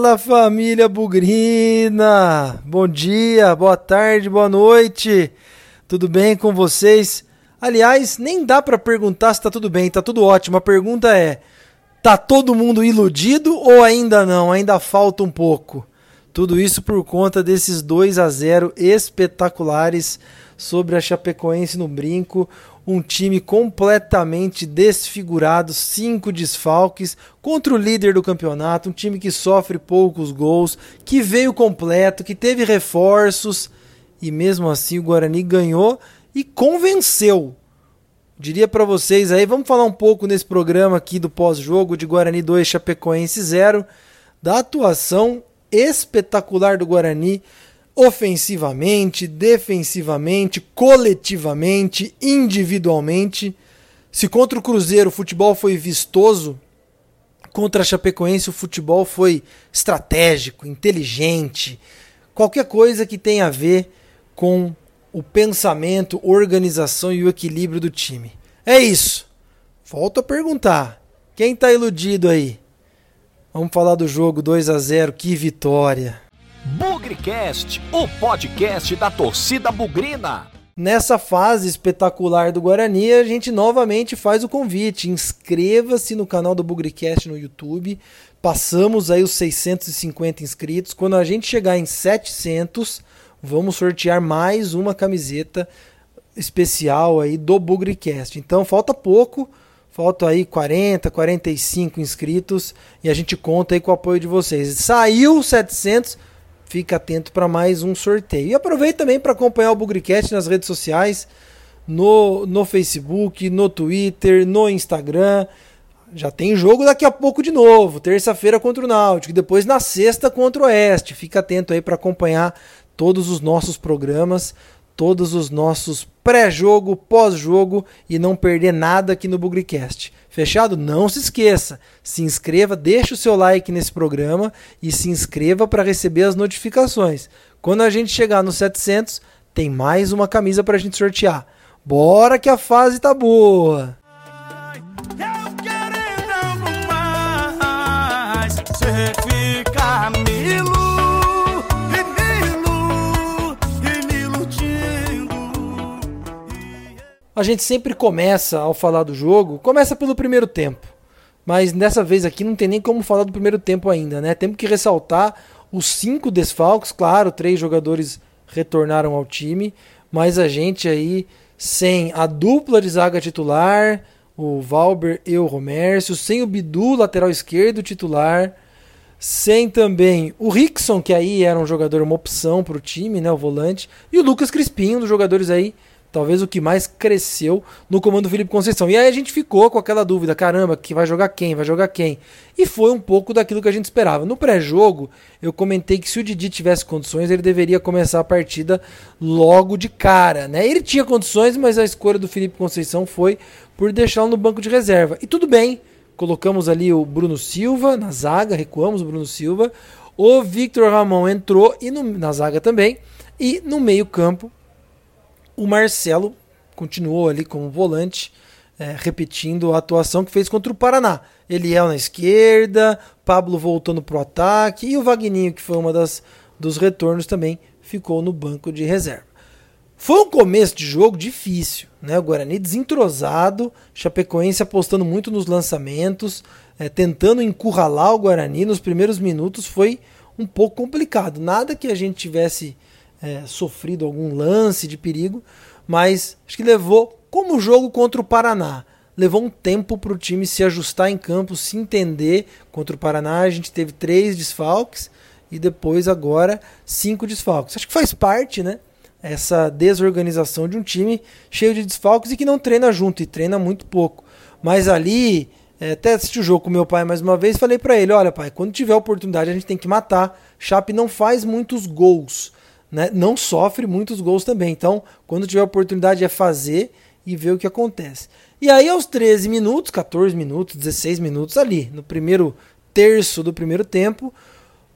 Fala família Bugrina! Bom dia, boa tarde, boa noite. Tudo bem com vocês? Aliás, nem dá para perguntar se tá tudo bem, tá tudo ótimo. A pergunta é: tá todo mundo iludido ou ainda não? Ainda falta um pouco. Tudo isso por conta desses 2 a 0 espetaculares sobre a Chapecoense no brinco um time completamente desfigurado, cinco desfalques contra o líder do campeonato, um time que sofre poucos gols, que veio completo, que teve reforços e mesmo assim o Guarani ganhou e convenceu. Diria para vocês aí, vamos falar um pouco nesse programa aqui do pós-jogo de Guarani 2 Chapecoense 0, da atuação espetacular do Guarani ofensivamente, defensivamente, coletivamente, individualmente. Se contra o Cruzeiro o futebol foi vistoso, contra a Chapecoense o futebol foi estratégico, inteligente, qualquer coisa que tenha a ver com o pensamento, organização e o equilíbrio do time. É isso. Volto a perguntar. Quem está iludido aí? Vamos falar do jogo 2 a 0, que vitória. Bugrecast, o podcast da torcida bugrina. Nessa fase espetacular do Guarani, a gente novamente faz o convite. Inscreva-se no canal do Bugrecast no YouTube. Passamos aí os 650 inscritos. Quando a gente chegar em 700, vamos sortear mais uma camiseta especial aí do Bugrecast. Então falta pouco, falta aí 40, 45 inscritos e a gente conta aí com o apoio de vocês. Saiu 700, fica atento para mais um sorteio. E aproveite também para acompanhar o Bugrecast nas redes sociais, no, no Facebook, no Twitter, no Instagram. Já tem jogo daqui a pouco de novo, terça-feira contra o Náutico, e depois na sexta contra o Oeste. Fica atento aí para acompanhar todos os nossos programas, todos os nossos pré-jogo, pós-jogo e não perder nada aqui no Bugrecast. Fechado? Não se esqueça, se inscreva, deixe o seu like nesse programa e se inscreva para receber as notificações. Quando a gente chegar no 700, tem mais uma camisa para a gente sortear. Bora que a fase tá boa! A gente sempre começa, ao falar do jogo, começa pelo primeiro tempo. Mas dessa vez aqui não tem nem como falar do primeiro tempo ainda, né? Temos que ressaltar os cinco desfalques, claro, três jogadores retornaram ao time, mas a gente aí sem a dupla de zaga titular, o Valber e o Romércio, sem o Bidu, lateral esquerdo titular, sem também o Rickson, que aí era um jogador, uma opção para o time, né, o volante, e o Lucas Crispim, um dos jogadores aí talvez o que mais cresceu no comando do Felipe Conceição. E aí a gente ficou com aquela dúvida, caramba, que vai jogar quem? Vai jogar quem? E foi um pouco daquilo que a gente esperava. No pré-jogo, eu comentei que se o Didi tivesse condições, ele deveria começar a partida logo de cara, né? Ele tinha condições, mas a escolha do Felipe Conceição foi por deixá-lo no banco de reserva. E tudo bem, colocamos ali o Bruno Silva na zaga, recuamos o Bruno Silva. O Victor Ramon entrou e no, na zaga também. E no meio-campo, o Marcelo continuou ali como volante, é, repetindo a atuação que fez contra o Paraná. Eliel na esquerda, Pablo voltando para o ataque e o Vagninho, que foi uma das dos retornos também, ficou no banco de reserva. Foi um começo de jogo difícil, né? O Guarani desentrosado, Chapecoense apostando muito nos lançamentos, é, tentando encurralar o Guarani nos primeiros minutos foi um pouco complicado. Nada que a gente tivesse é, sofrido algum lance de perigo, mas acho que levou, como o jogo contra o Paraná, levou um tempo para o time se ajustar em campo, se entender. Contra o Paraná a gente teve três desfalques e depois agora cinco desfalques. Acho que faz parte, né? Essa desorganização de um time cheio de desfalques e que não treina junto e treina muito pouco. Mas ali, é, até assisti o jogo com meu pai mais uma vez, falei para ele: olha, pai, quando tiver oportunidade a gente tem que matar. Chape não faz muitos gols né, não sofre muitos gols também. Então, quando tiver oportunidade, é fazer e ver o que acontece. E aí, aos 13 minutos, 14 minutos, 16 minutos ali, no primeiro terço do primeiro tempo,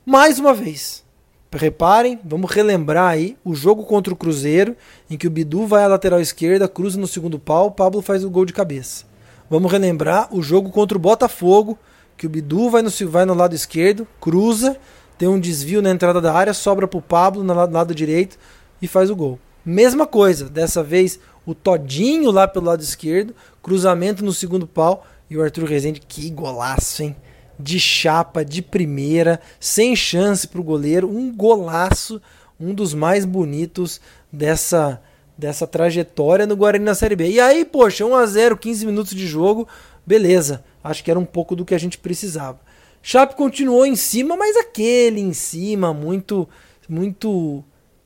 mais uma vez. Reparem, vamos relembrar aí o jogo contra o Cruzeiro, em que o Bidu vai à lateral esquerda, cruza no segundo pau, o Pablo faz o gol de cabeça. Vamos relembrar o jogo contra o Botafogo, que o Bidu vai no, vai no lado esquerdo, cruza, tem um desvio na entrada da área, sobra pro Pablo no lado direito e faz o gol. Mesma coisa, dessa vez o Todinho lá pelo lado esquerdo, cruzamento no segundo pau e o Arthur Rezende, que golaço, hein? De chapa, de primeira, sem chance pro goleiro, um golaço, um dos mais bonitos dessa dessa trajetória no Guarani na Série B. E aí, poxa, 1 a 0, 15 minutos de jogo, beleza. Acho que era um pouco do que a gente precisava. Chape continuou em cima, mas aquele em cima, muito muito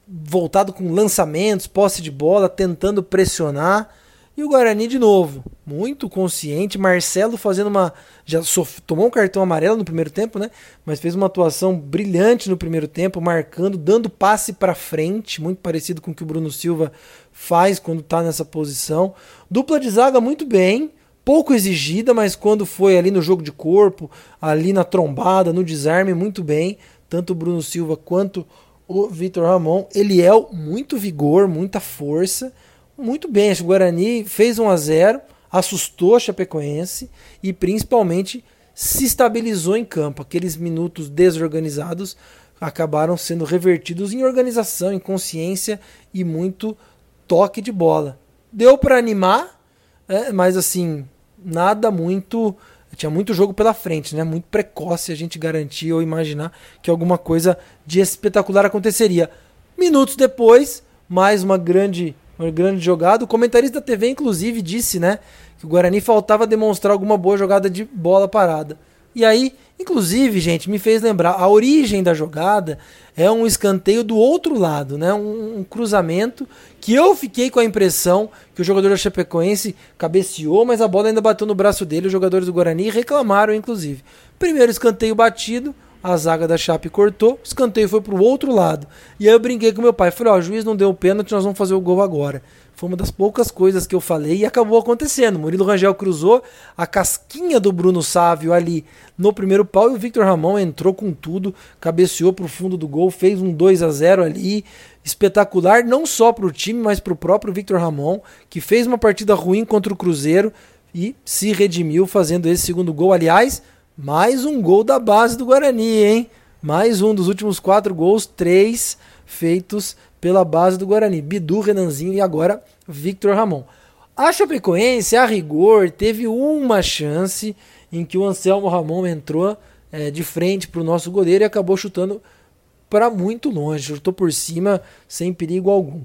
voltado com lançamentos, posse de bola, tentando pressionar. E o Guarani de novo, muito consciente. Marcelo fazendo uma. Já sof... tomou um cartão amarelo no primeiro tempo, né? Mas fez uma atuação brilhante no primeiro tempo, marcando, dando passe para frente, muito parecido com o que o Bruno Silva faz quando está nessa posição. Dupla de zaga muito bem, pouco exigida, mas quando foi ali no jogo de corpo, ali na trombada, no desarme, muito bem. Tanto o Bruno Silva quanto o Vitor Ramon. Eliel, muito vigor, muita força muito bem. O Guarani fez 1 a 0 assustou a Chapecoense e principalmente se estabilizou em campo. Aqueles minutos desorganizados acabaram sendo revertidos em organização, em consciência e muito toque de bola. Deu para animar, é, mas assim, nada muito. Tinha muito jogo pela frente, né? Muito precoce a gente garantir ou imaginar que alguma coisa de espetacular aconteceria. Minutos depois, mais uma grande uma grande jogada. O comentarista da TV, inclusive, disse, né, que o Guarani faltava demonstrar alguma boa jogada de bola parada. E aí, inclusive, gente, me fez lembrar, a origem da jogada é um escanteio do outro lado, né? Um, um, cruzamento que eu fiquei com a impressão que o jogador da Chapecoense cabeceou, mas a bola ainda bateu no braço dele. Os jogadores do Guarani reclamaram, inclusive. Primeiro escanteio batido, a zaga da Chape cortou, o escanteio foi pro outro lado. E aí eu brinquei com meu pai, falei, ó, oh, o juiz não deu o pênalti, nós vamos fazer o gol agora. Foi uma das poucas coisas que eu falei e acabou acontecendo. Murilo Rangel cruzou a casquinha do Bruno Sávio ali no primeiro pau e o Victor Ramon entrou com tudo, cabeceou pro fundo do gol, fez um 2 a 0 ali, espetacular não só pro time, mas pro próprio Victor Ramon, que fez uma partida ruim contra o Cruzeiro e se redimiu fazendo esse segundo gol. Aliás, mais um gol da base do Guarani, hein? Mais um dos últimos quatro gols, três feitos pela base do Guarani. Bidu, Renanzinho e agora Victor Ramon. A Chapecoense, a rigor, teve uma chance em que o Anselmo Ramon entrou é, de frente para o nosso goleiro e acabou chutando para muito longe, chutou por cima sem perigo algum.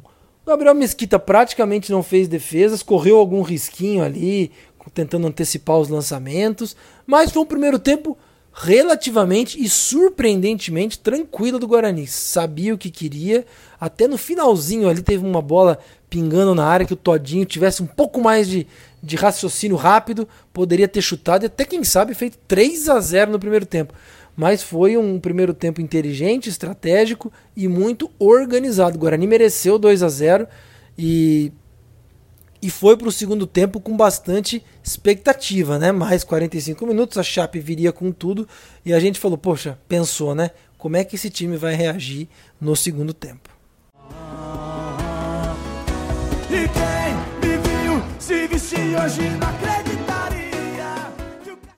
O Gabriel Mesquita praticamente não fez defesas, correu algum risquinho ali, tentando antecipar os lançamentos, mas foi um primeiro tempo relativamente e surpreendentemente tranquilo do Guarani. Sabia o que queria, até no finalzinho ali teve uma bola pingando na área que o Todinho tivesse um pouco mais de, de raciocínio rápido, poderia ter chutado e até quem sabe feito 3 a 0 no primeiro tempo. Mas foi um primeiro tempo inteligente, estratégico e muito organizado. O Guarani mereceu 2 a 0 e e foi para o segundo tempo com bastante expectativa, né? Mais 45 minutos, a Chape viria com tudo e a gente falou, poxa, pensou, né? Como é que esse time vai reagir no segundo tempo? E quem me viu se vestir hoje não acreditaria.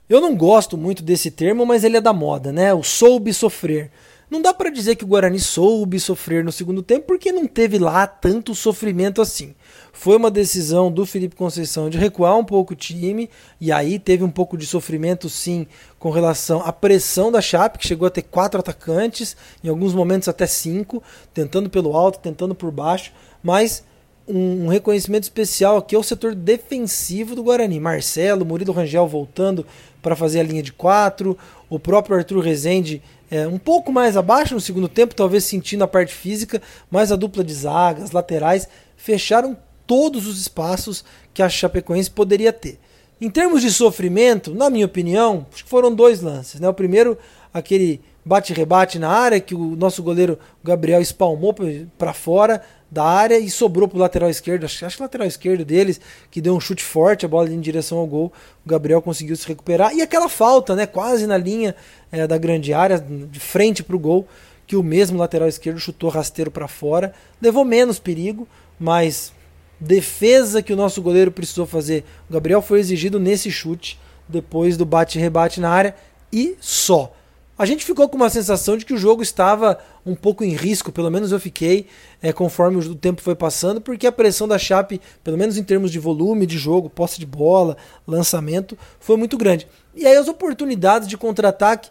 Eu não gosto muito desse termo, mas ele é da moda, né? O soube sofrer. Não dá para dizer que o Guarani soube sofrer no segundo tempo porque não teve lá tanto sofrimento assim. Foi uma decisão do Felipe Conceição de recuar um pouco o time, e aí teve um pouco de sofrimento sim com relação à pressão da Chape, que chegou a ter quatro atacantes, em alguns momentos até cinco, tentando pelo alto, tentando por baixo, mas um, reconhecimento especial aqui ao setor defensivo do Guarani. Marcelo, Murilo Rangel voltando para fazer a linha de quatro, o próprio Arthur Rezende é, um pouco mais abaixo no segundo tempo, talvez sentindo a parte física, mas a dupla de zagas, laterais, fecharam todos os espaços que a Chapecoense poderia ter. Em termos de sofrimento, na minha opinião, foram dois lances. Né? O primeiro, aquele bate-rebate na área que o nosso goleiro Gabriel espalmou para fora da área e sobrou para o lateral esquerdo. Acho, acho que lateral esquerdo deles, que deu um chute forte, a bola em direção ao gol. O Gabriel conseguiu se recuperar. E aquela falta, né, quase na linha é, da grande área, de frente para o gol, que o mesmo lateral esquerdo chutou rasteiro para fora. Levou menos perigo, mas defesa que o nosso goleiro precisou fazer. O Gabriel foi exigido nesse chute, depois do bate-rebate na área. e só. A gente ficou com uma sensação de que o jogo estava um pouco em risco, pelo menos eu fiquei, é, conforme o tempo foi passando, porque a pressão da Chape, pelo menos em termos de volume de jogo, posse de bola, lançamento, foi muito grande. E aí as oportunidades de contra-ataque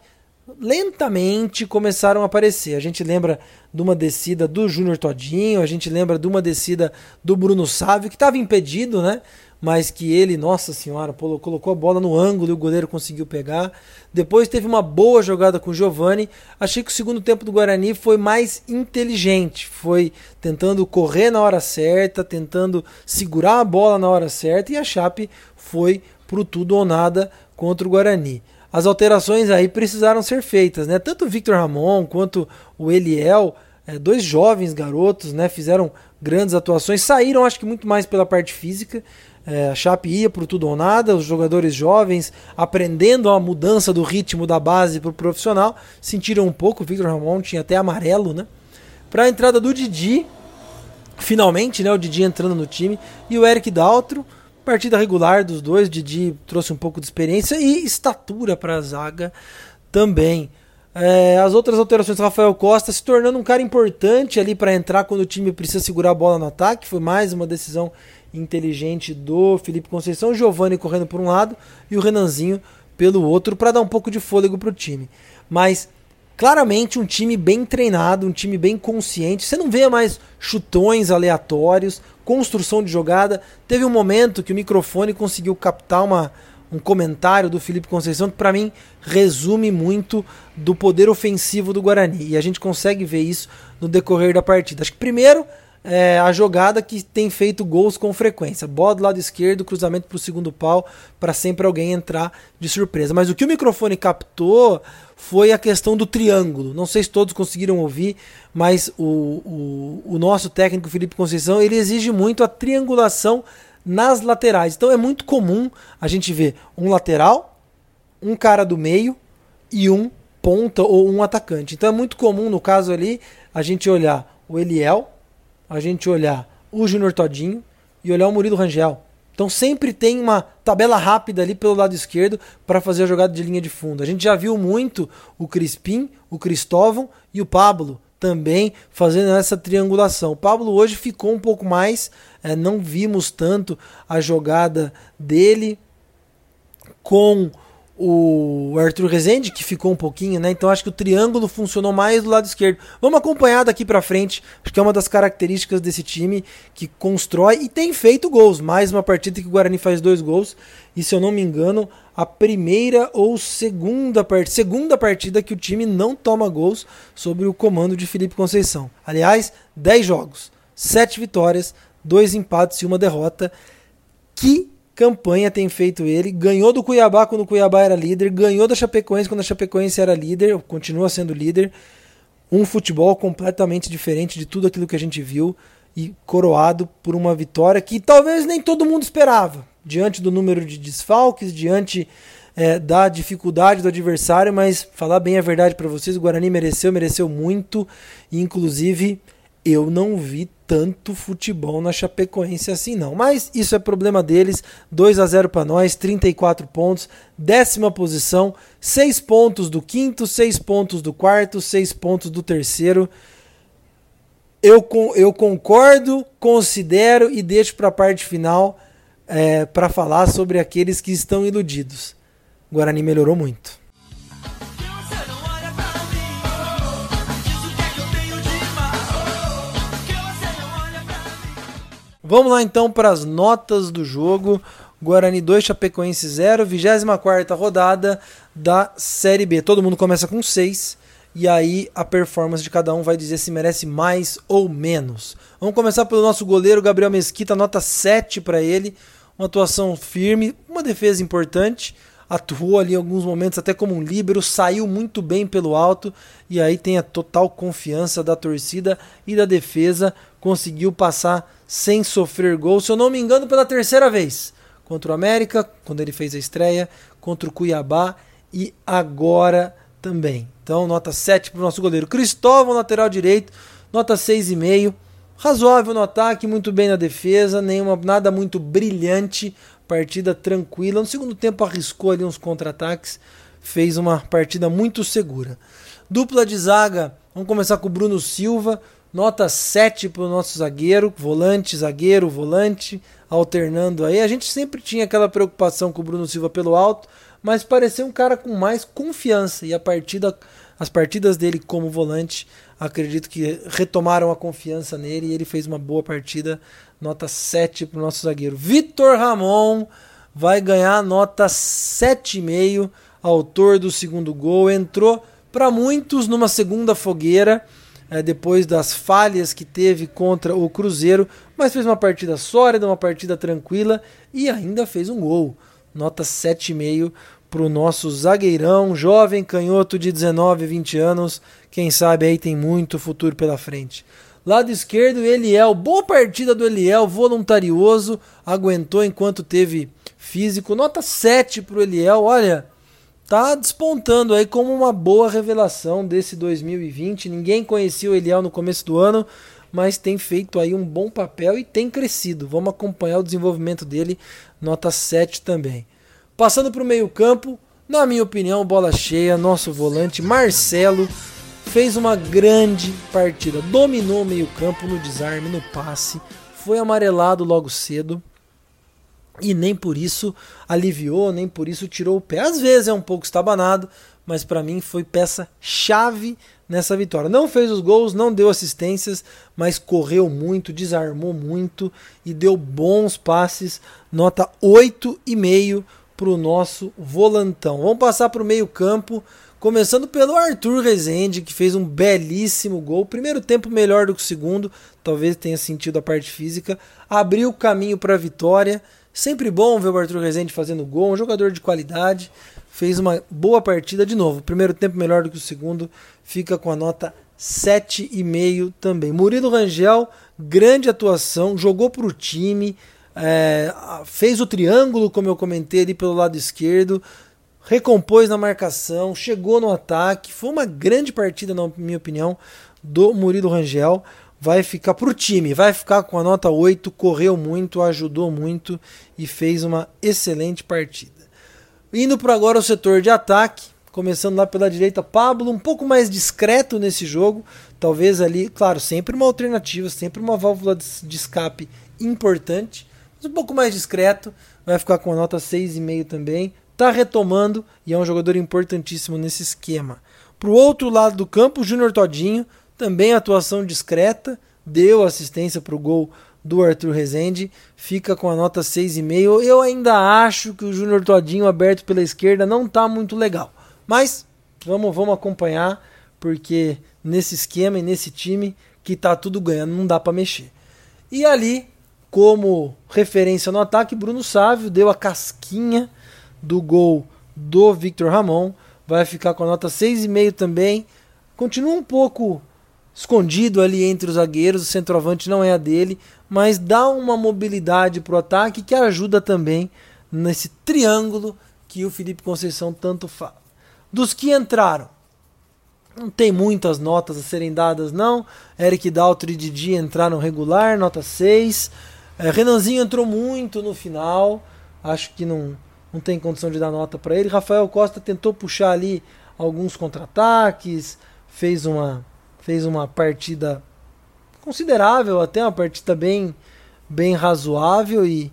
lentamente começaram a aparecer. A gente lembra de uma descida do Júnior Todinho, a gente lembra de uma descida do Bruno Sávio, que estava impedido, né? Mas que ele, nossa senhora, colocou a bola no ângulo e o goleiro conseguiu pegar. Depois teve uma boa jogada com o Giovani. Achei que o segundo tempo do Guarani foi mais inteligente, foi tentando correr na hora certa, tentando segurar a bola na hora certa e a Chape foi pro tudo ou nada contra o Guarani as alterações aí precisaram ser feitas, né? Tanto o Victor Ramon quanto o Eliel, é, dois jovens garotos, né? Fizeram grandes atuações, saíram acho que muito mais pela parte física. É, a Chape ia para tudo ou nada, os jogadores jovens aprendendo a mudança do ritmo da base para o profissional, sentiram um pouco. O Victor Ramon tinha até amarelo, né? Para a entrada do Didi, finalmente, né? O Didi entrando no time e o Eric Daltro Partida regular dos dois, Didi trouxe um pouco de experiência e estatura para a zaga também. É, as outras alterações, Rafael Costa se tornando um cara importante ali para entrar quando o time precisa segurar a bola no ataque. Foi mais uma decisão inteligente do Felipe Conceição. O Giovanni correndo por um lado e o Renanzinho pelo outro para dar um pouco de fôlego para o time. Mas claramente um time bem treinado, um time bem consciente. Você não vê mais chutões aleatórios, construção de jogada. Teve um momento que o microfone conseguiu captar uma, um comentário do Felipe Conceição que para mim resume muito do poder ofensivo do Guarani. E a gente consegue ver isso no decorrer da partida. Acho que primeiro é, a jogada que tem feito gols com frequência. Bola do lado esquerdo, cruzamento para o segundo pau, para sempre alguém entrar de surpresa. Mas o que o microfone captou foi a questão do triângulo. Não sei se todos conseguiram ouvir, mas o, o, o nosso técnico Felipe Conceição ele exige muito a triangulação nas laterais. Então é muito comum a gente ver um lateral, um cara do meio e um ponta ou um atacante. Então é muito comum no caso ali a gente olhar o Eliel a gente olhar o Júnior Todinho e olhar o Murilo Rangel. Então sempre tem uma tabela rápida ali pelo lado esquerdo para fazer a jogada de linha de fundo. A gente já viu muito o Crispim, o Cristóvão e o Pablo também fazendo essa triangulação. O Pablo hoje ficou um pouco mais, é, não vimos tanto a jogada dele com o Arthur Rezende, que ficou um pouquinho, né? Então acho que o triângulo funcionou mais do lado esquerdo. Vamos acompanhar daqui para frente, acho que é uma das características desse time que constrói e tem feito gols. Mais uma partida que o Guarani faz dois gols, e se eu não me engano, a primeira ou segunda, part... segunda partida que o time não toma gols sob o comando de Felipe Conceição. Aliás, 10 jogos, 7 vitórias, 2 empates e uma derrota. Que campanha tem feito ele. Ganhou do Cuiabá quando o Cuiabá era líder, ganhou da Chapecoense quando a Chapecoense era líder, continua sendo líder. Um futebol completamente diferente de tudo aquilo que a gente viu e coroado por uma vitória que talvez nem todo mundo esperava, diante do número de desfalques, diante é, da dificuldade do adversário, mas falar bem a verdade para vocês, o Guarani mereceu, mereceu muito, e inclusive eu não vi tanto futebol na Chapecoense assim não. Mas isso é problema deles. 2 a 0 para nós, 34 pontos, décima posição, 6 pontos do quinto, 6 pontos do quarto, 6 pontos do terceiro. Eu, eu concordo, considero e deixo para a parte final é, para falar sobre aqueles que estão iludidos. O Guarani melhorou muito. Vamos lá então para as notas do jogo. Guarani 2, Chapecoense 0, 24 rodada da Série B. Todo mundo começa com 6 e aí a performance de cada um vai dizer se merece mais ou menos. Vamos começar pelo nosso goleiro Gabriel Mesquita, nota 7 para ele. Uma atuação firme, uma defesa importante. Atuou ali em alguns momentos até como um líbero, saiu muito bem pelo alto e aí tem a total confiança da torcida e da defesa. Conseguiu passar sem sofrer gol, se eu não me engano, pela terceira vez. Contra o América, quando ele fez a estreia, contra o Cuiabá e agora também. Então, nota 7 para o nosso goleiro. Cristóvão, lateral direito, nota 6,5. Razoável no ataque, muito bem na defesa, nenhuma, nada muito brilhante, partida tranquila. No segundo tempo arriscou ali uns contra-ataques, fez uma partida muito segura. Dupla de zaga, vamos começar com o Bruno Silva, nota 7 para o nosso zagueiro, volante, zagueiro, volante, alternando aí. A gente sempre tinha aquela preocupação com o Bruno Silva pelo alto, mas pareceu um cara com mais confiança e a partida, as partidas dele como volante, acredito que retomaram a confiança nele e ele fez uma boa partida, nota 7 para o nosso zagueiro. Vitor Ramon vai ganhar nota 7,5, autor do segundo gol, entrou para muitos numa segunda fogueira é, depois das falhas que teve contra o Cruzeiro, mas fez uma partida sólida, uma partida tranquila e ainda fez um gol. Nota 7,5 para o nosso zagueirão, jovem canhoto de 19, 20 anos. Quem sabe aí tem muito futuro pela frente. Lado esquerdo, Eliel. Boa partida do Eliel, voluntarioso. Aguentou enquanto teve físico. Nota 7 para o Eliel. Olha, tá despontando aí como uma boa revelação desse 2020. Ninguém conhecia o Eliel no começo do ano, mas tem feito aí um bom papel e tem crescido. Vamos acompanhar o desenvolvimento dele, nota 7 também. Passando para o meio-campo, na minha opinião, bola cheia, nosso volante Marcelo fez uma grande partida. Dominou o meio-campo no desarme, no passe, foi amarelado logo cedo e nem por isso aliviou, nem por isso tirou o pé. Às vezes é um pouco estabanado, mas para mim foi peça chave nessa vitória. Não fez os gols, não deu assistências, mas correu muito, desarmou muito e deu bons passes. Nota 8,5 para o nosso volantão. Vamos passar para o meio-campo. Começando pelo Arthur Rezende, que fez um belíssimo gol. Primeiro tempo melhor do que o segundo, talvez tenha sentido a parte física. Abriu o caminho para a vitória. Sempre bom ver o Arthur Rezende fazendo gol, um jogador de qualidade. Fez uma boa partida de novo. Primeiro tempo melhor do que o segundo, fica com a nota 7,5 também. Murilo Rangel, grande atuação, jogou para o time, é, fez o triângulo, como eu comentei ali pelo lado esquerdo, recompôs na marcação, chegou no ataque. Foi uma grande partida, na minha opinião, do Murilo Rangel vai ficar para o time, vai ficar com a nota 8, correu muito, ajudou muito e fez uma excelente partida. Indo para agora o setor de ataque, começando lá pela direita, Pablo, um pouco mais discreto nesse jogo, talvez ali, claro, sempre uma alternativa, sempre uma válvula de escape importante, mas um pouco mais discreto, vai ficar com a nota 6,5 também, tá retomando e é um jogador importantíssimo nesse esquema. Para o outro lado do campo, Júnior Todinho, também atuação discreta, deu assistência para o gol do Arthur Rezende, fica com a nota 6,5. Eu ainda acho que o Júnior Todinho aberto pela esquerda não está muito legal. Mas vamos, vamos acompanhar, porque nesse esquema e nesse time que tá tudo ganhando, não dá para mexer. E ali, como referência no ataque, Bruno Sávio deu a casquinha do gol do Victor Ramon, vai ficar com a nota 6,5 também. Continua um pouco escondido ali entre os zagueiros, o centroavante não é a dele, mas dá uma mobilidade para o ataque que ajuda também nesse triângulo que o Felipe Conceição tanto fala. Dos que entraram, não tem muitas notas a serem dadas, não. Eric Daltro e Didi entraram regular, nota 6. É, Renanzinho entrou muito no final, acho que não, não tem condição de dar nota para ele. Rafael Costa tentou puxar ali alguns contra-ataques, fez uma fez uma partida considerável, até uma partida bem, bem razoável e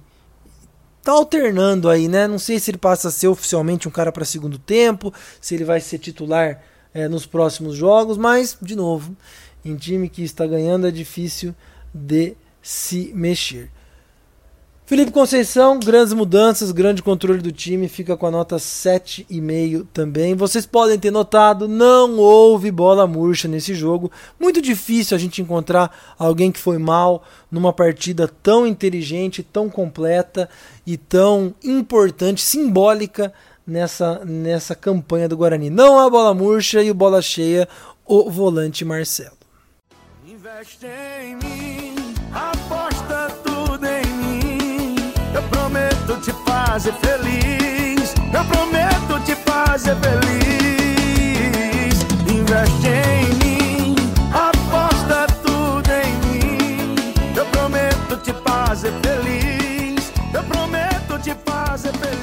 tá alternando aí, né? Não sei se ele passa a ser oficialmente um cara para segundo tempo, se ele vai ser titular é, nos próximos jogos, mas de novo, em time que está ganhando é difícil de se mexer. Felipe Conceição, grandes mudanças, grande controle do time, fica com a nota 7,5 também. Vocês podem ter notado, não houve bola murcha nesse jogo. Muito difícil a gente encontrar alguém que foi mal numa partida tão inteligente, tão completa e tão importante, simbólica nessa, nessa campanha do Guarani. Não há bola murcha e o bola cheia, o volante Marcelo. Investe em mim, fazer feliz. Eu prometo te fazer feliz. Investe em mim, aposta tudo em mim. Eu prometo te fazer feliz. Eu prometo te fazer feliz.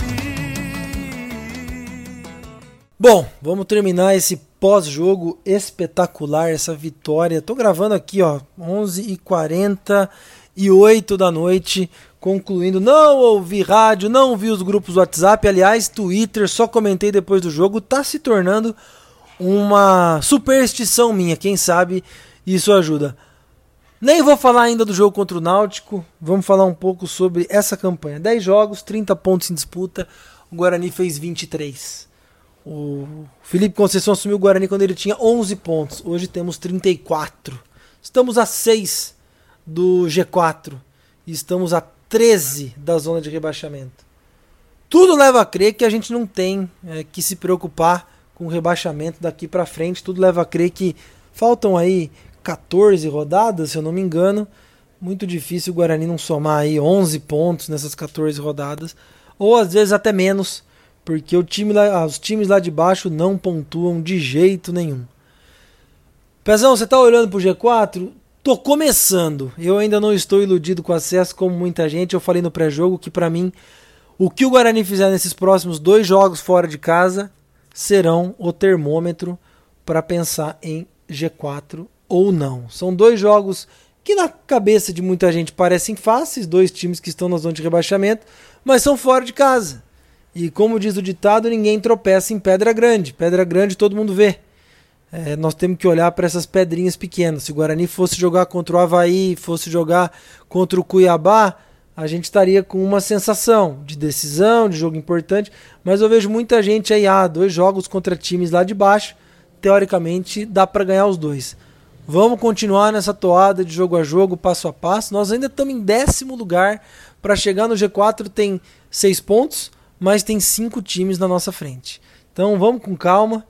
Bom, vamos terminar esse pós-jogo espetacular, essa vitória. Tô gravando aqui, ó, 11h48 da noite, concluindo. Não ouvi rádio, não vi os grupos do WhatsApp. Aliás, Twitter, só comentei depois do jogo. Tá se tornando uma superstição minha. Quem sabe isso ajuda. Nem vou falar ainda do jogo contra o Náutico. Vamos falar um pouco sobre essa campanha. 10 jogos, 30 pontos em disputa. O Guarani fez 23. O Felipe Conceição assumiu o Guarani quando ele tinha 11 pontos. Hoje temos 34. Estamos a 6 do G4 e estamos a 13 da zona de rebaixamento. Tudo leva a crer que a gente não tem é, que se preocupar com o rebaixamento daqui para frente. Tudo leva a crer que faltam aí 14 rodadas, se eu não me engano. Muito difícil o Guarani não somar aí 11 pontos nessas 14 rodadas, ou às vezes até menos porque o time lá, os times lá de baixo não pontuam de jeito nenhum. Pezão, você está olhando para o G4? Tô começando. Eu ainda não estou iludido com acesso como muita gente. Eu falei no pré-jogo que para mim o que o Guarani fizer nesses próximos dois jogos fora de casa serão o termômetro para pensar em G4 ou não. São dois jogos que na cabeça de muita gente parecem fáceis, dois times que estão na zona de rebaixamento, mas são fora de casa. E como diz o ditado, ninguém tropeça em pedra grande. Pedra grande todo mundo vê. É, nós temos que olhar para essas pedrinhas pequenas. Se o Guarani fosse jogar contra o Havaí, fosse jogar contra o Cuiabá, a gente estaria com uma sensação de decisão, de jogo importante. Mas eu vejo muita gente aí, ah, dois jogos contra times lá de baixo. Teoricamente dá para ganhar os dois. Vamos continuar nessa toada de jogo a jogo, passo a passo. Nós ainda estamos em décimo lugar. Para chegar no G4 tem seis pontos mas tem cinco times na nossa frente. Então vamos com calma,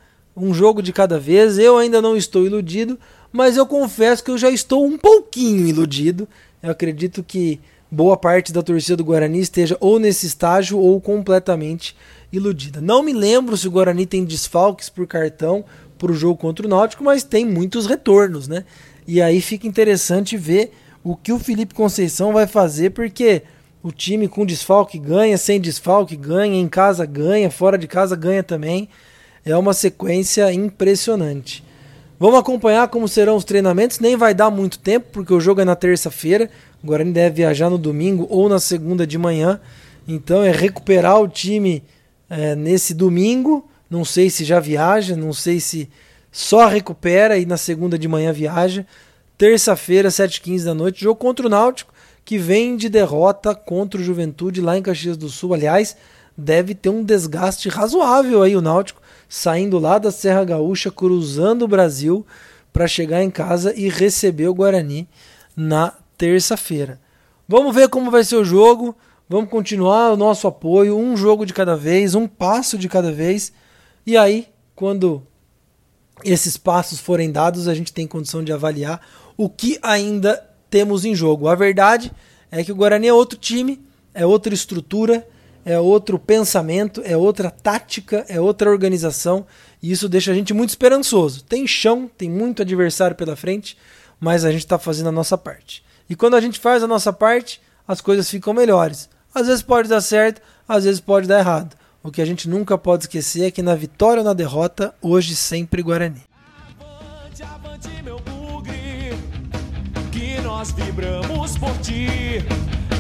um jogo de cada vez. Eu ainda não estou iludido, mas eu confesso que eu já estou um pouquinho iludido. Eu acredito que boa parte da torcida do Guarani esteja ou nesse estágio ou completamente iludida. Não me lembro se o Guarani tem desfalques por cartão para o jogo contra o Náutico, mas tem muitos retornos, né? E aí fica interessante ver o que o Felipe Conceição vai fazer, porque o time com desfalque ganha, sem desfalque ganha, em casa ganha, fora de casa ganha também. É uma sequência impressionante. Vamos acompanhar como serão os treinamentos. Nem vai dar muito tempo, porque o jogo é na terça-feira. O Guarani deve viajar no domingo ou na segunda de manhã. Então é recuperar o time é, nesse domingo. Não sei se já viaja, não sei se só recupera e na segunda de manhã viaja. Terça-feira, 7h15 da noite, jogo contra o Náutico que vem de derrota contra o Juventude lá em Caxias do Sul. Aliás, deve ter um desgaste razoável aí o Náutico, saindo lá da Serra Gaúcha, cruzando o Brasil para chegar em casa e receber o Guarani na terça-feira. Vamos ver como vai ser o jogo. Vamos continuar o nosso apoio, um jogo de cada vez, um passo de cada vez. E aí, quando esses passos forem dados, a gente tem condição de avaliar o que ainda temos em jogo. A verdade é que o Guarani é outro time, é outra estrutura, é outro pensamento, é outra tática, é outra organização, e isso deixa a gente muito esperançoso. Tem chão, tem muito adversário pela frente, mas a gente está fazendo a nossa parte. E quando a gente faz a nossa parte, as coisas ficam melhores. Às vezes pode dar certo, às vezes pode dar errado. O que a gente nunca pode esquecer é que na vitória ou na derrota, hoje sempre Guarani. Avante, avante, nós vibramos por ti